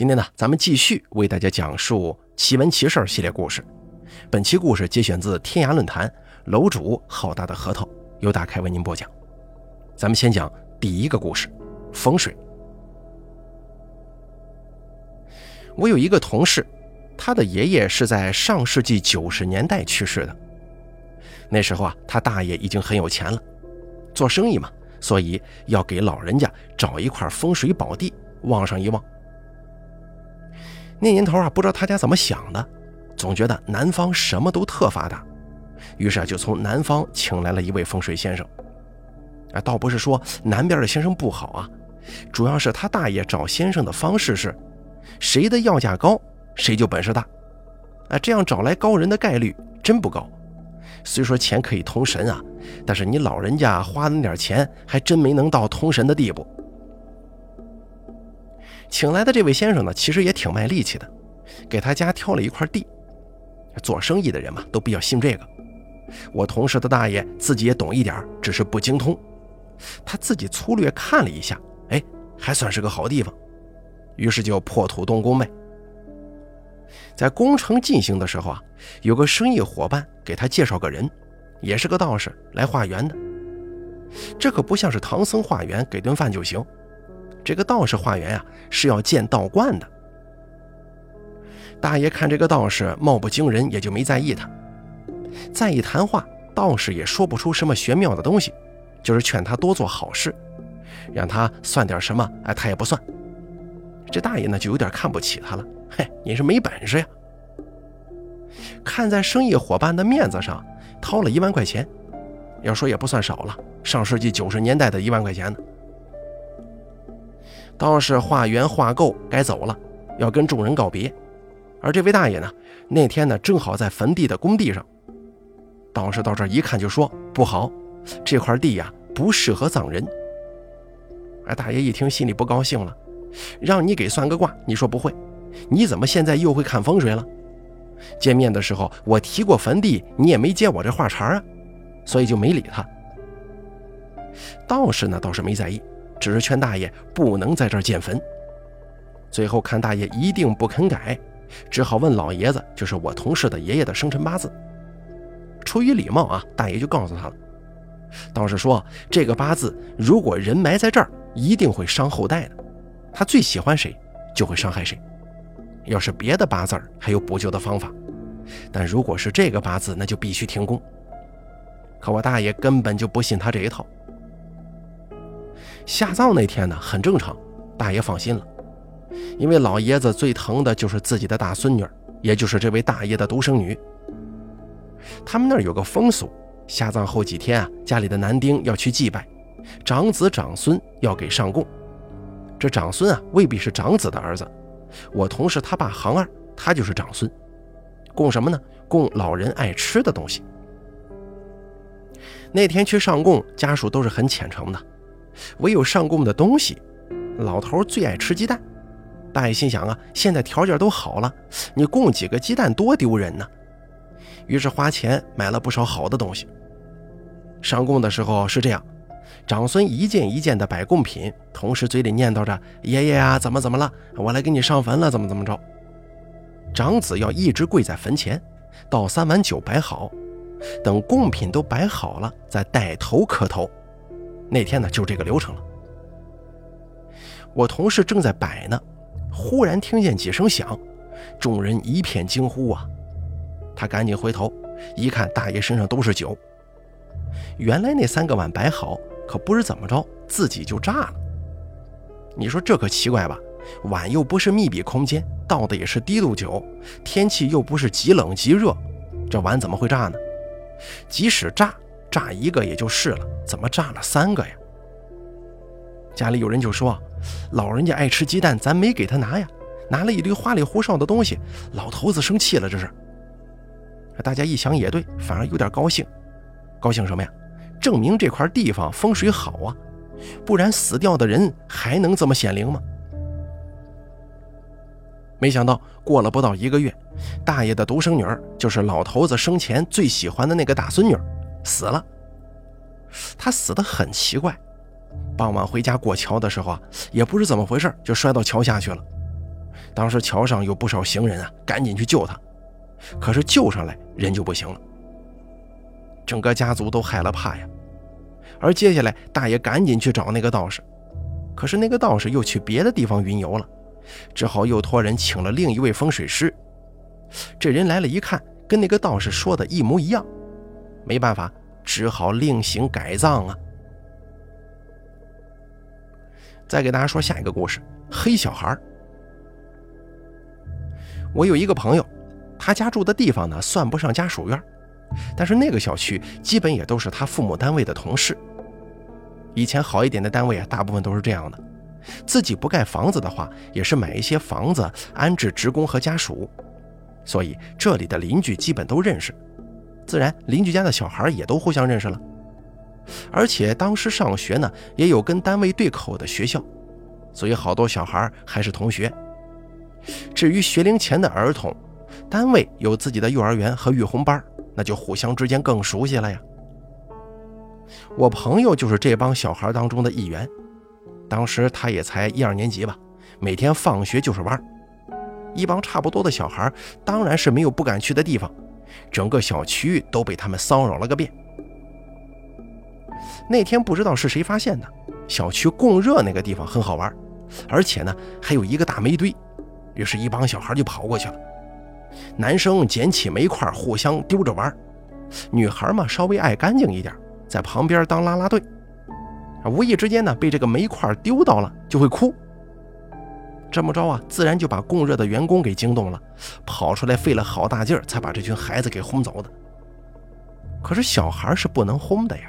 今天呢，咱们继续为大家讲述奇闻奇事系列故事。本期故事节选自天涯论坛，楼主好大的核桃由大开为您播讲。咱们先讲第一个故事：风水。我有一个同事，他的爷爷是在上世纪九十年代去世的。那时候啊，他大爷已经很有钱了，做生意嘛，所以要给老人家找一块风水宝地，望上一望。那年头啊，不知道他家怎么想的，总觉得南方什么都特发达，于是啊，就从南方请来了一位风水先生。啊，倒不是说南边的先生不好啊，主要是他大爷找先生的方式是，谁的要价高，谁就本事大。啊，这样找来高人的概率真不高。虽说钱可以通神啊，但是你老人家花那点钱，还真没能到通神的地步。请来的这位先生呢，其实也挺卖力气的，给他家挑了一块地。做生意的人嘛，都比较信这个。我同事的大爷自己也懂一点，只是不精通。他自己粗略看了一下，哎，还算是个好地方，于是就破土动工呗。在工程进行的时候啊，有个生意伙伴给他介绍个人，也是个道士来化缘的。这可不像是唐僧化缘给顿饭就行。这个道士化缘呀，是要见道观的。大爷看这个道士貌不惊人，也就没在意他。再一谈话，道士也说不出什么玄妙的东西，就是劝他多做好事，让他算点什么，哎，他也不算。这大爷呢，就有点看不起他了。嘿，你是没本事呀！看在生意伙伴的面子上，掏了一万块钱，要说也不算少了，上世纪九十年代的一万块钱呢。道士化缘化够，该走了，要跟众人告别。而这位大爷呢，那天呢正好在坟地的工地上。道士到这一看就说：“不好，这块地呀不适合葬人。”而大爷一听心里不高兴了，让你给算个卦，你说不会，你怎么现在又会看风水了？见面的时候我提过坟地，你也没接我这话茬啊，所以就没理他。道士呢倒是没在意。只是劝大爷不能在这儿建坟。最后看大爷一定不肯改，只好问老爷子，就是我同事的爷爷的生辰八字。出于礼貌啊，大爷就告诉他了。道士说，这个八字如果人埋在这儿，一定会伤后代的。他最喜欢谁，就会伤害谁。要是别的八字还有补救的方法，但如果是这个八字，那就必须停工。可我大爷根本就不信他这一套。下葬那天呢，很正常，大爷放心了，因为老爷子最疼的就是自己的大孙女，也就是这位大爷的独生女。他们那儿有个风俗，下葬后几天啊，家里的男丁要去祭拜，长子长孙要给上供。这长孙啊，未必是长子的儿子，我同事他爸行二，他就是长孙。供什么呢？供老人爱吃的东西。那天去上供，家属都是很虔诚的。唯有上供的东西，老头最爱吃鸡蛋。大爷心想啊，现在条件都好了，你供几个鸡蛋多丢人呢。于是花钱买了不少好的东西。上供的时候是这样，长孙一件一件的摆贡品，同时嘴里念叨着：“爷爷呀，怎么怎么了？我来给你上坟了，怎么怎么着。”长子要一直跪在坟前，倒三碗酒摆好，等贡品都摆好了，再带头磕头。那天呢，就这个流程了。我同事正在摆呢，忽然听见几声响，众人一片惊呼啊！他赶紧回头一看，大爷身上都是酒。原来那三个碗摆好，可不知怎么着，自己就炸了。你说这可奇怪吧？碗又不是密闭空间，倒的也是低度酒，天气又不是极冷极热，这碗怎么会炸呢？即使炸。炸一个也就是了，怎么炸了三个呀？家里有人就说：“老人家爱吃鸡蛋，咱没给他拿呀，拿了一堆花里胡哨的东西，老头子生气了。”这是。大家一想也对，反而有点高兴。高兴什么呀？证明这块地方风水好啊，不然死掉的人还能这么显灵吗？没想到过了不到一个月，大爷的独生女儿，就是老头子生前最喜欢的那个大孙女。死了，他死的很奇怪。傍晚回家过桥的时候啊，也不知怎么回事，就摔到桥下去了。当时桥上有不少行人啊，赶紧去救他，可是救上来人就不行了。整个家族都害了怕呀。而接下来大爷赶紧去找那个道士，可是那个道士又去别的地方云游了，只好又托人请了另一位风水师。这人来了一看，跟那个道士说的一模一样，没办法，只好另行改葬啊。再给大家说下一个故事：黑小孩。我有一个朋友，他家住的地方呢，算不上家属院，但是那个小区基本也都是他父母单位的同事。以前好一点的单位啊，大部分都是这样的，自己不盖房子的话，也是买一些房子安置职工和家属，所以这里的邻居基本都认识，自然邻居家的小孩也都互相认识了。而且当时上学呢，也有跟单位对口的学校，所以好多小孩还是同学。至于学龄前的儿童，单位有自己的幼儿园和育红班，那就互相之间更熟悉了呀。我朋友就是这帮小孩当中的一员，当时他也才一二年级吧，每天放学就是玩，一帮差不多的小孩，当然是没有不敢去的地方，整个小区都被他们骚扰了个遍。那天不知道是谁发现的，小区供热那个地方很好玩，而且呢还有一个大煤堆。于是，一帮小孩就跑过去了。男生捡起煤块，互相丢着玩；女孩嘛，稍微爱干净一点，在旁边当啦啦队。无意之间呢，被这个煤块丢到了，就会哭。这么着啊，自然就把供热的员工给惊动了，跑出来费了好大劲儿，才把这群孩子给轰走的。可是小孩是不能轰的呀。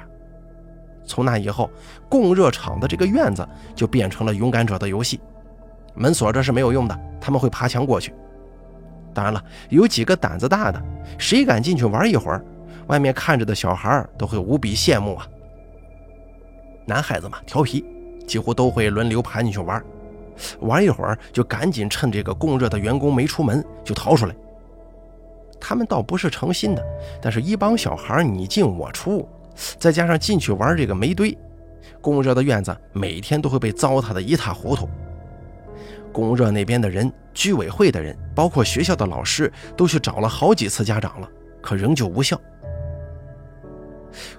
从那以后，供热厂的这个院子就变成了勇敢者的游戏。门锁着是没有用的，他们会爬墙过去。当然了，有几个胆子大的，谁敢进去玩一会儿，外面看着的小孩都会无比羡慕啊。男孩子嘛，调皮，几乎都会轮流爬进去玩，玩一会儿就赶紧趁这个供热的员工没出门就逃出来。他们倒不是诚心的，但是一帮小孩你进我出，再加上进去玩这个煤堆，供热的院子每天都会被糟蹋的一塌糊涂。供热那边的人、居委会的人，包括学校的老师，都去找了好几次家长了，可仍旧无效。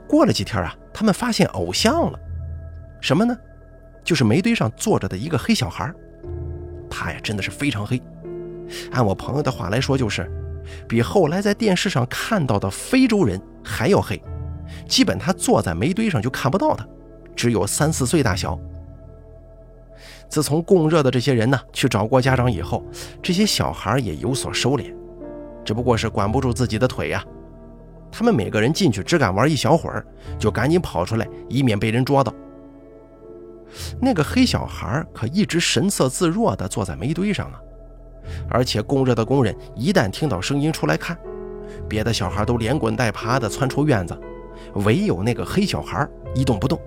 过了几天啊，他们发现偶像了，什么呢？就是煤堆上坐着的一个黑小孩。他呀，真的是非常黑，按我朋友的话来说，就是比后来在电视上看到的非洲人还要黑。基本他坐在煤堆上就看不到他，只有三四岁大小。自从供热的这些人呢去找过家长以后，这些小孩也有所收敛，只不过是管不住自己的腿呀。他们每个人进去只敢玩一小会儿，就赶紧跑出来，以免被人捉到。那个黑小孩可一直神色自若地坐在煤堆上啊，而且供热的工人一旦听到声音出来看，别的小孩都连滚带爬地窜出院子，唯有那个黑小孩一动不动。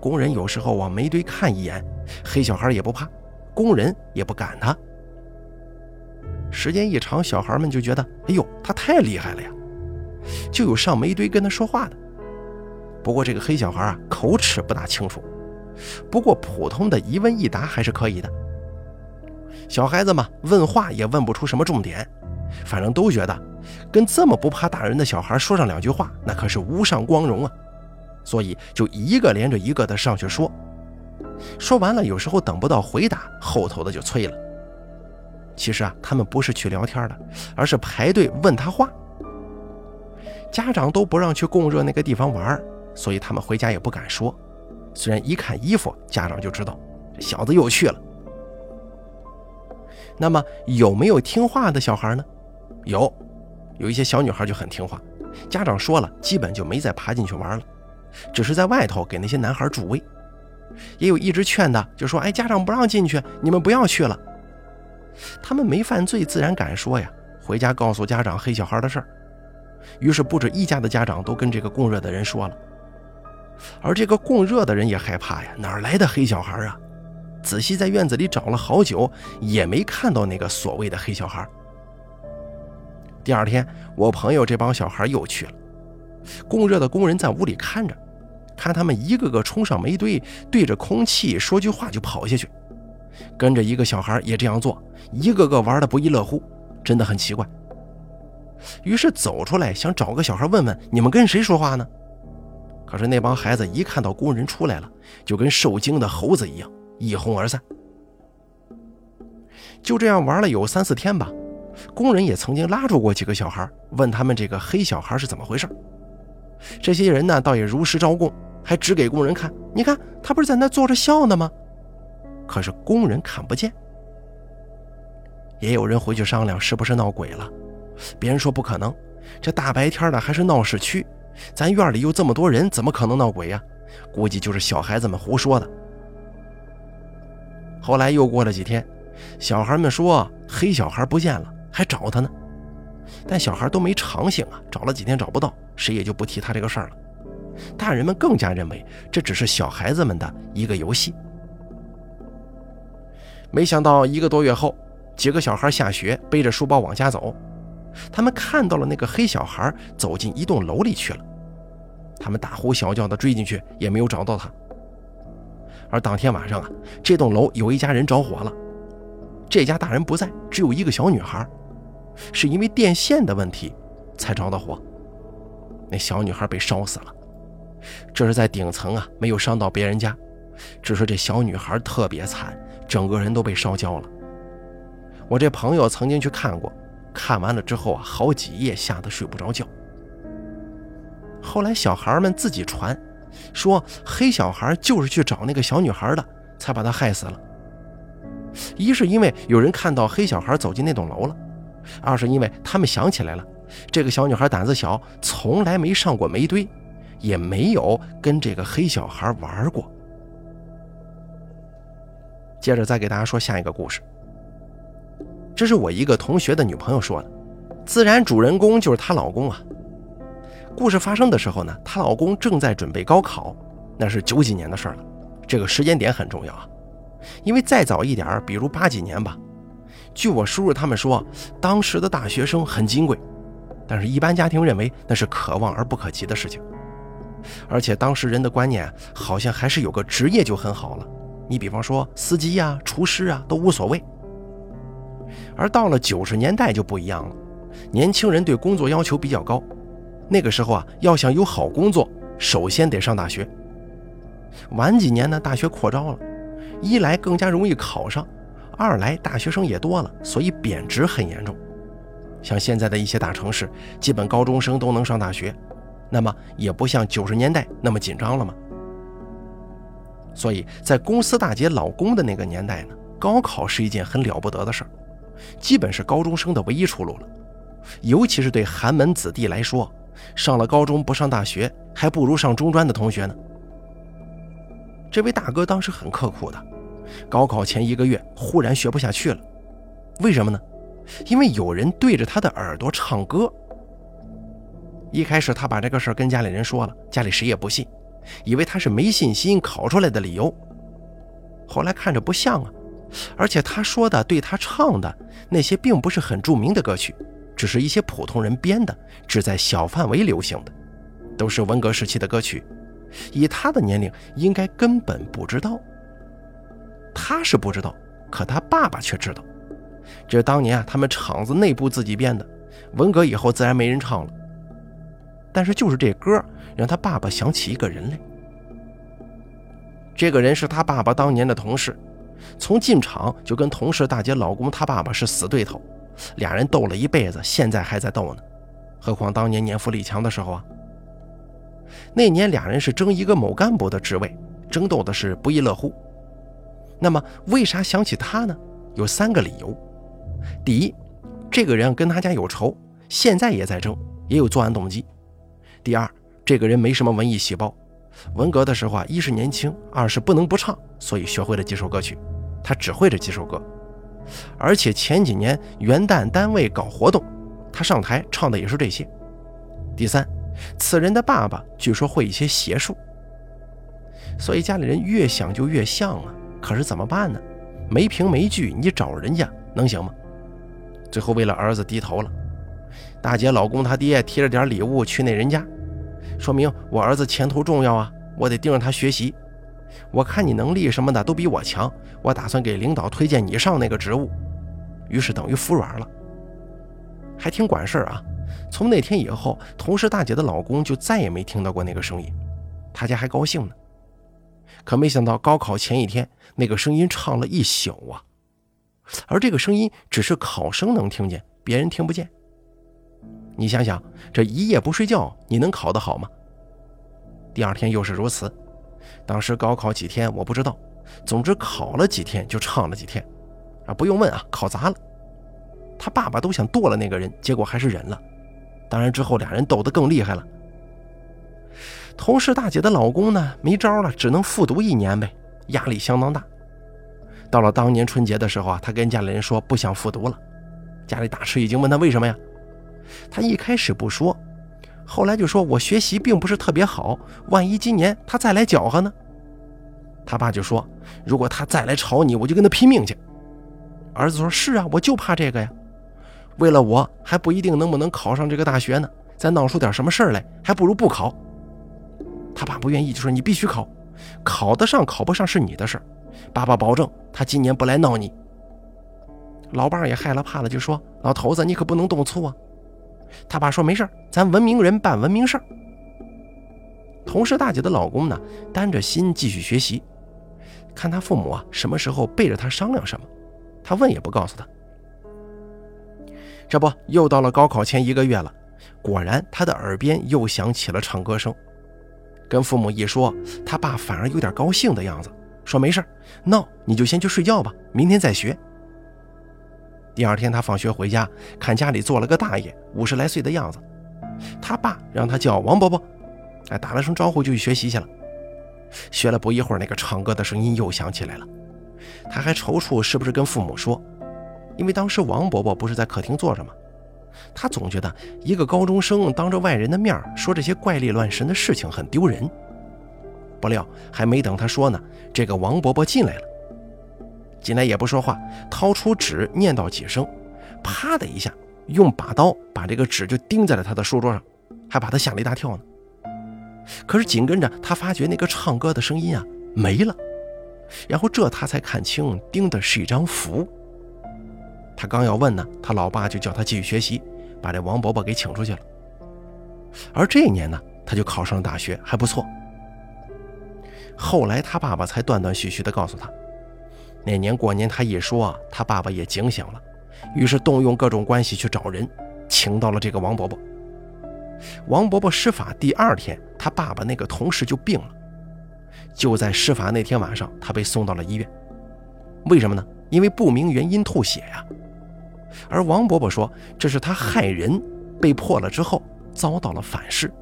工人有时候往煤堆看一眼，黑小孩也不怕，工人也不赶他。时间一长，小孩们就觉得，哎呦，他太厉害了呀，就有上煤堆跟他说话的。不过这个黑小孩啊，口齿不大清楚，不过普通的一问一答还是可以的。小孩子嘛，问话也问不出什么重点，反正都觉得跟这么不怕大人的小孩说上两句话，那可是无上光荣啊。所以就一个连着一个的上去说，说完了，有时候等不到回答，后头的就催了。其实啊，他们不是去聊天的，而是排队问他话。家长都不让去供热那个地方玩，所以他们回家也不敢说。虽然一看衣服，家长就知道这小子又去了。那么有没有听话的小孩呢？有，有一些小女孩就很听话，家长说了，基本就没再爬进去玩了。只是在外头给那些男孩助威，也有一直劝的，就说：“哎，家长不让进去，你们不要去了。”他们没犯罪，自然敢说呀。回家告诉家长黑小孩的事儿，于是不止一家的家长都跟这个供热的人说了。而这个供热的人也害怕呀，哪来的黑小孩啊？仔细在院子里找了好久，也没看到那个所谓的黑小孩。第二天，我朋友这帮小孩又去了。供热的工人在屋里看着，看他们一个个冲上煤堆，对着空气说句话就跑下去，跟着一个小孩也这样做，一个个玩的不亦乐乎，真的很奇怪。于是走出来想找个小孩问问，你们跟谁说话呢？可是那帮孩子一看到工人出来了，就跟受惊的猴子一样，一哄而散。就这样玩了有三四天吧。工人也曾经拉住过几个小孩，问他们这个黑小孩是怎么回事。这些人呢，倒也如实招供，还指给工人看：“你看，他不是在那坐着笑呢吗？”可是工人看不见。也有人回去商量，是不是闹鬼了？别人说不可能，这大白天的还是闹市区，咱院里又这么多人，怎么可能闹鬼呀？估计就是小孩子们胡说的。后来又过了几天，小孩们说黑小孩不见了。还找他呢，但小孩都没长性啊，找了几天找不到，谁也就不提他这个事儿了。大人们更加认为这只是小孩子们的一个游戏。没想到一个多月后，几个小孩下学背着书包往家走，他们看到了那个黑小孩走进一栋楼里去了。他们大呼小叫的追进去，也没有找到他。而当天晚上啊，这栋楼有一家人着火了，这家大人不在，只有一个小女孩。是因为电线的问题才着的火，那小女孩被烧死了。这是在顶层啊，没有伤到别人家，只是这小女孩特别惨，整个人都被烧焦了。我这朋友曾经去看过，看完了之后啊，好几夜吓得睡不着觉。后来小孩们自己传，说黑小孩就是去找那个小女孩的，才把她害死了。一是因为有人看到黑小孩走进那栋楼了。二是因为他们想起来了，这个小女孩胆子小，从来没上过煤堆，也没有跟这个黑小孩玩过。接着再给大家说下一个故事。这是我一个同学的女朋友说的，自然主人公就是她老公啊。故事发生的时候呢，她老公正在准备高考，那是九几年的事儿了，这个时间点很重要啊，因为再早一点儿，比如八几年吧。据我叔叔他们说，当时的大学生很金贵，但是一般家庭认为那是可望而不可及的事情。而且当时人的观念好像还是有个职业就很好了，你比方说司机呀、厨师啊都无所谓。而到了九十年代就不一样了，年轻人对工作要求比较高，那个时候啊，要想有好工作，首先得上大学。晚几年呢，大学扩招了，一来更加容易考上。二来大学生也多了，所以贬值很严重。像现在的一些大城市，基本高中生都能上大学，那么也不像九十年代那么紧张了嘛？所以在公司大姐老公的那个年代呢，高考是一件很了不得的事儿，基本是高中生的唯一出路了。尤其是对寒门子弟来说，上了高中不上大学，还不如上中专的同学呢。这位大哥当时很刻苦的。高考前一个月，忽然学不下去了，为什么呢？因为有人对着他的耳朵唱歌。一开始他把这个事儿跟家里人说了，家里谁也不信，以为他是没信心考出来的理由。后来看着不像啊，而且他说的对他唱的那些并不是很著名的歌曲，只是一些普通人编的，只在小范围流行的，都是文革时期的歌曲，以他的年龄应该根本不知道。他是不知道，可他爸爸却知道。这当年啊，他们厂子内部自己编的。文革以后，自然没人唱了。但是就是这歌，让他爸爸想起一个人来。这个人是他爸爸当年的同事，从进厂就跟同事大姐老公他爸爸是死对头，俩人斗了一辈子，现在还在斗呢。何况当年年富力强的时候啊，那年俩人是争一个某干部的职位，争斗的是不亦乐乎。那么，为啥想起他呢？有三个理由。第一，这个人跟他家有仇，现在也在争，也有作案动机。第二，这个人没什么文艺细胞，文革的时候啊，一是年轻，二是不能不唱，所以学会了几首歌曲。他只会这几首歌，而且前几年元旦单位搞活动，他上台唱的也是这些。第三，此人的爸爸据说会一些邪术，所以家里人越想就越像啊。可是怎么办呢？没凭没据，你找人家能行吗？最后为了儿子低头了。大姐老公他爹提着点礼物去那人家，说明我儿子前途重要啊，我得盯着他学习。我看你能力什么的都比我强，我打算给领导推荐你上那个职务。于是等于服软了，还挺管事儿啊。从那天以后，同事大姐的老公就再也没听到过那个声音，他家还高兴呢。可没想到高考前一天，那个声音唱了一宿啊，而这个声音只是考生能听见，别人听不见。你想想，这一夜不睡觉，你能考得好吗？第二天又是如此。当时高考几天我不知道，总之考了几天就唱了几天，啊，不用问啊，考砸了。他爸爸都想剁了那个人，结果还是忍了。当然之后俩人斗得更厉害了。同事大姐的老公呢，没招了，只能复读一年呗，压力相当大。到了当年春节的时候啊，他跟家里人说不想复读了，家里大吃一惊，问他为什么呀？他一开始不说。后来就说：“我学习并不是特别好，万一今年他再来搅和呢？”他爸就说：“如果他再来吵你，我就跟他拼命去。”儿子说：“是啊，我就怕这个呀。为了我还不一定能不能考上这个大学呢，再闹出点什么事儿来，还不如不考。”他爸不愿意，就说：“你必须考，考得上考不上是你的事儿，爸爸保证他今年不来闹你。”老伴儿也害了怕了，就说：“老头子，你可不能动粗啊。”他爸说：“没事咱文明人办文明事儿。”同事大姐的老公呢，担着心继续学习，看他父母啊什么时候背着他商量什么，他问也不告诉他。这不，又到了高考前一个月了，果然他的耳边又响起了唱歌声。跟父母一说，他爸反而有点高兴的样子，说：“没事闹你就先去睡觉吧，明天再学。”第二天，他放学回家，看家里坐了个大爷，五十来岁的样子。他爸让他叫王伯伯，哎，打了声招呼就去学习去了。学了不一会儿，那个唱歌的声音又响起来了。他还踌躇是不是跟父母说，因为当时王伯伯不是在客厅坐着吗？他总觉得一个高中生当着外人的面说这些怪力乱神的事情很丢人。不料还没等他说呢，这个王伯伯进来了。进来也不说话，掏出纸念叨几声，啪的一下，用把刀把这个纸就钉在了他的书桌上，还把他吓了一大跳呢。可是紧跟着他发觉那个唱歌的声音啊没了，然后这他才看清钉的是一张符。他刚要问呢，他老爸就叫他继续学习，把这王伯伯给请出去了。而这一年呢，他就考上了大学，还不错。后来他爸爸才断断续续地告诉他。那年过年，他一说，他爸爸也警醒了，于是动用各种关系去找人，请到了这个王伯伯。王伯伯施法第二天，他爸爸那个同事就病了。就在施法那天晚上，他被送到了医院。为什么呢？因为不明原因吐血呀。而王伯伯说，这是他害人被破了之后遭到了反噬。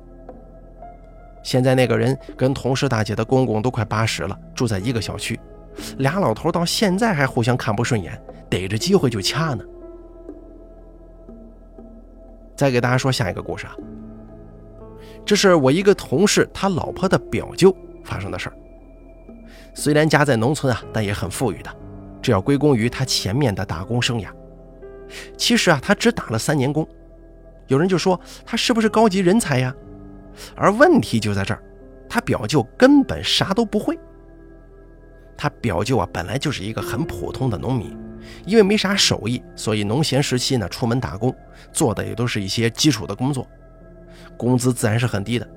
现在那个人跟同事大姐的公公都快八十了，住在一个小区。俩老头到现在还互相看不顺眼，逮着机会就掐呢。再给大家说下一个故事啊，这是我一个同事他老婆的表舅发生的事儿。虽然家在农村啊，但也很富裕的，这要归功于他前面的打工生涯。其实啊，他只打了三年工，有人就说他是不是高级人才呀？而问题就在这儿，他表舅根本啥都不会。他表舅啊，本来就是一个很普通的农民，因为没啥手艺，所以农闲时期呢，出门打工，做的也都是一些基础的工作，工资自然是很低的。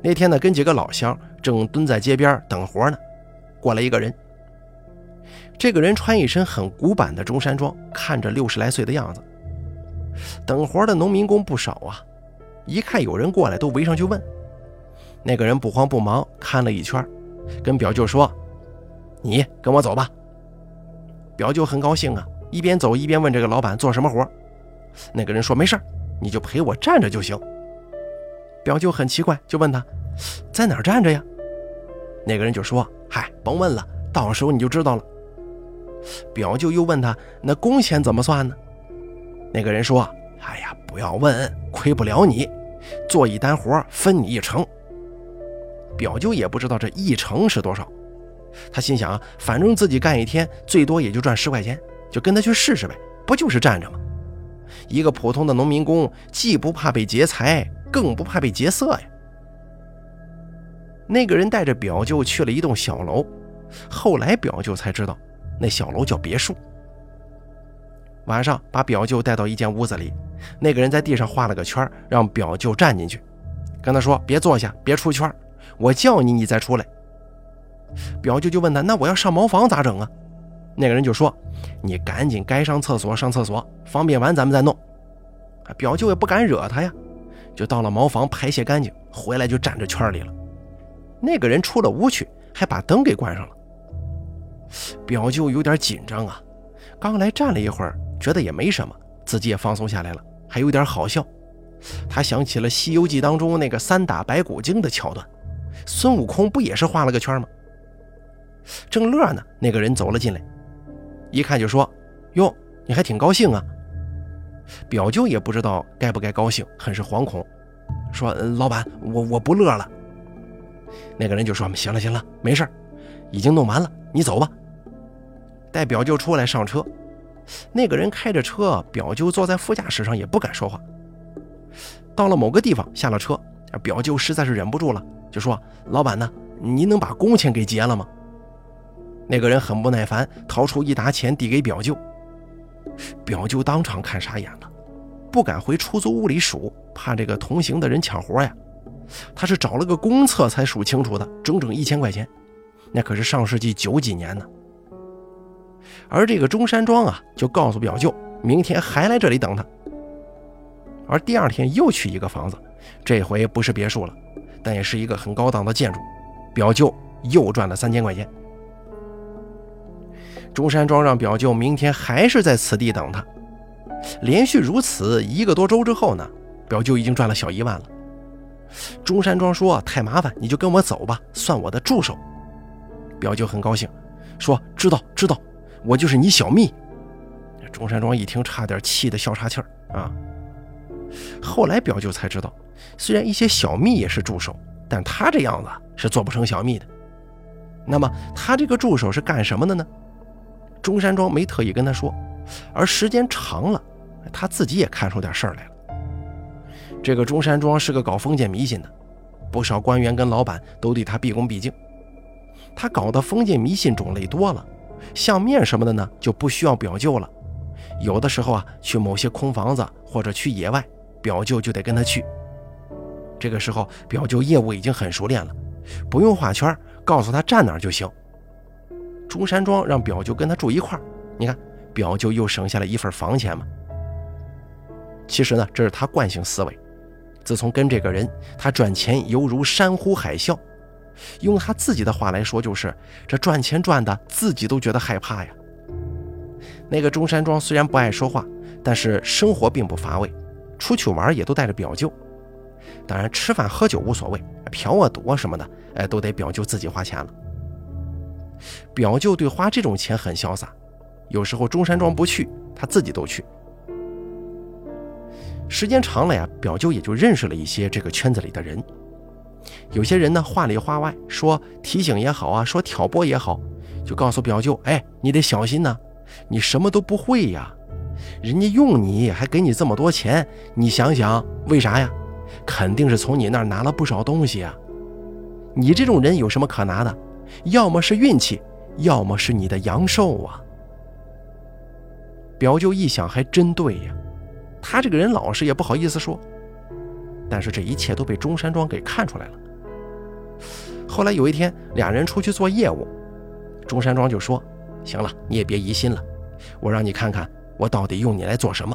那天呢，跟几个老乡正蹲在街边等活呢，过来一个人。这个人穿一身很古板的中山装，看着六十来岁的样子。等活的农民工不少啊，一看有人过来，都围上去问。那个人不慌不忙看了一圈。跟表舅说：“你跟我走吧。”表舅很高兴啊，一边走一边问这个老板做什么活。那个人说：“没事你就陪我站着就行。”表舅很奇怪，就问他：“在哪儿站着呀？”那个人就说：“嗨，甭问了，到时候你就知道了。”表舅又问他：“那工钱怎么算呢？”那个人说：“哎呀，不要问，亏不了你，做一单活分你一成。”表舅也不知道这一成是多少，他心想啊，反正自己干一天最多也就赚十块钱，就跟他去试试呗，不就是站着吗？一个普通的农民工，既不怕被劫财，更不怕被劫色呀。那个人带着表舅去了一栋小楼，后来表舅才知道，那小楼叫别墅。晚上把表舅带到一间屋子里，那个人在地上画了个圈，让表舅站进去，跟他说：“别坐下，别出圈，我叫你，你再出来。”表舅就问他：“那我要上茅房咋整啊？”那个人就说：“你赶紧该上厕所上厕所，方便完咱们再弄。”表舅也不敢惹他呀，就到了茅房排泄干净，回来就站着圈里了。那个人出了屋去，还把灯给关上了。表舅有点紧张啊，刚来站了一会儿。觉得也没什么，自己也放松下来了，还有点好笑。他想起了《西游记》当中那个三打白骨精的桥段，孙悟空不也是画了个圈吗？正乐呢，那个人走了进来，一看就说：“哟，你还挺高兴啊。”表舅也不知道该不该高兴，很是惶恐，说：“老板，我我不乐了。”那个人就说：“行了行了，没事已经弄完了，你走吧。”带表舅出来上车。那个人开着车，表舅坐在副驾驶上也不敢说话。到了某个地方，下了车，表舅实在是忍不住了，就说：“老板呢？您能把工钱给结了吗？”那个人很不耐烦，掏出一沓钱递给表舅。表舅当场看傻眼了，不敢回出租屋里数，怕这个同行的人抢活呀。他是找了个公厕才数清楚的，整整一千块钱，那可是上世纪九几年呢。而这个中山装啊，就告诉表舅，明天还来这里等他。而第二天又去一个房子，这回不是别墅了，但也是一个很高档的建筑。表舅又赚了三千块钱。中山装让表舅明天还是在此地等他。连续如此一个多周之后呢，表舅已经赚了小一万了。中山装说太麻烦，你就跟我走吧，算我的助手。表舅很高兴，说知道知道。我就是你小蜜，中山装一听，差点气得笑岔气儿啊！后来表舅才知道，虽然一些小蜜也是助手，但他这样子是做不成小蜜的。那么他这个助手是干什么的呢？中山装没特意跟他说，而时间长了，他自己也看出点事儿来了。这个中山装是个搞封建迷信的，不少官员跟老板都对他毕恭毕敬。他搞的封建迷信种类多了。相面什么的呢，就不需要表舅了。有的时候啊，去某些空房子或者去野外，表舅就得跟他去。这个时候，表舅业务已经很熟练了，不用画圈，告诉他站哪就行。中山装让表舅跟他住一块儿，你看，表舅又省下了一份房钱嘛。其实呢，这是他惯性思维。自从跟这个人，他赚钱犹如山呼海啸。用他自己的话来说，就是这赚钱赚的自己都觉得害怕呀。那个中山装虽然不爱说话，但是生活并不乏味，出去玩也都带着表舅。当然吃饭喝酒无所谓，嫖啊赌啊什么的，哎，都得表舅自己花钱了。表舅对花这种钱很潇洒，有时候中山装不去，他自己都去。时间长了呀，表舅也就认识了一些这个圈子里的人。有些人呢，话里话外说提醒也好啊，说挑拨也好，就告诉表舅：“哎，你得小心呐，你什么都不会呀，人家用你还给你这么多钱，你想想为啥呀？肯定是从你那儿拿了不少东西啊。你这种人有什么可拿的？要么是运气，要么是你的阳寿啊。”表舅一想，还真对呀，他这个人老实，也不好意思说。但是这一切都被中山装给看出来了。后来有一天，俩人出去做业务，中山装就说：“行了，你也别疑心了，我让你看看我到底用你来做什么。”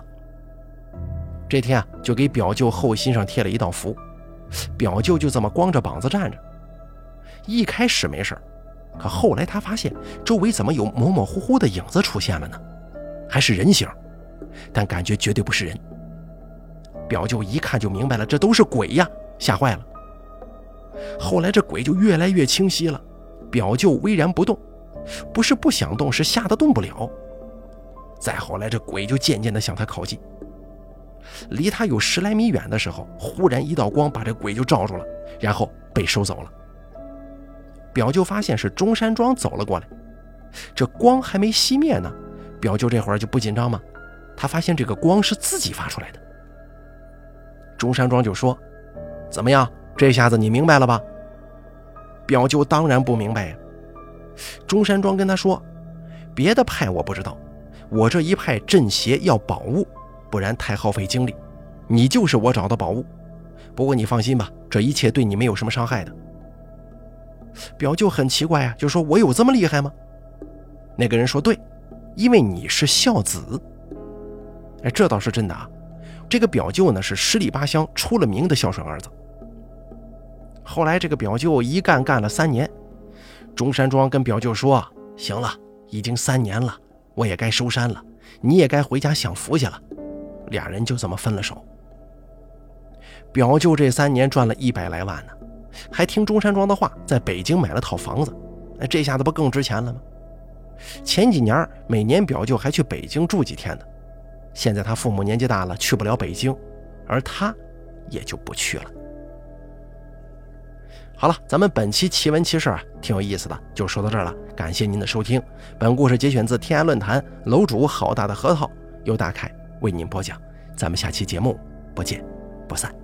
这天啊，就给表舅后心上贴了一道符，表舅就这么光着膀子站着。一开始没事可后来他发现周围怎么有模模糊糊的影子出现了呢？还是人形，但感觉绝对不是人。表舅一看就明白了，这都是鬼呀，吓坏了。后来这鬼就越来越清晰了，表舅巍然不动，不是不想动，是吓得动不了。再后来，这鬼就渐渐地向他靠近，离他有十来米远的时候，忽然一道光把这鬼就罩住了，然后被收走了。表舅发现是中山装走了过来，这光还没熄灭呢，表舅这会儿就不紧张吗？他发现这个光是自己发出来的。中山装就说：“怎么样？这下子你明白了吧？”表舅当然不明白呀。中山装跟他说：“别的派我不知道，我这一派镇邪要宝物，不然太耗费精力。你就是我找的宝物。不过你放心吧，这一切对你没有什么伤害的。”表舅很奇怪啊，就说：“我有这么厉害吗？”那个人说：“对，因为你是孝子。”哎，这倒是真的啊。这个表舅呢是十里八乡出了名的孝顺儿子。后来这个表舅一干干了三年，中山装跟表舅说：“行了，已经三年了，我也该收山了，你也该回家享福去了。”俩人就这么分了手。表舅这三年赚了一百来万呢，还听中山装的话，在北京买了套房子，那这下子不更值钱了吗？前几年每年表舅还去北京住几天呢，现在他父母年纪大了，去不了北京，而他也就不去了。好了，咱们本期奇闻奇事啊，挺有意思的，就说到这儿了。感谢您的收听，本故事节选自天涯论坛楼主好大的核桃由大凯为您播讲，咱们下期节目不见不散。